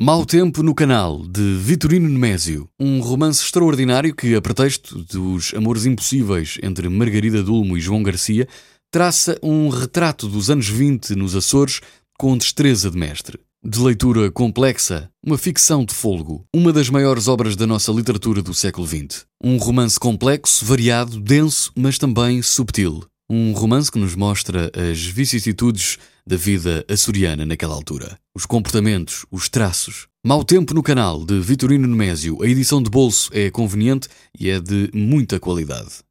Mau Tempo no Canal, de Vitorino Nemésio. Um romance extraordinário que, a pretexto dos amores impossíveis entre Margarida Dulmo e João Garcia, traça um retrato dos anos 20 nos Açores com destreza de mestre. De leitura complexa, uma ficção de folgo, uma das maiores obras da nossa literatura do século XX. Um romance complexo, variado, denso, mas também subtil. Um romance que nos mostra as vicissitudes da vida açoriana naquela altura. Os comportamentos, os traços. Mau Tempo no canal de Vitorino Nemésio. A edição de bolso é conveniente e é de muita qualidade.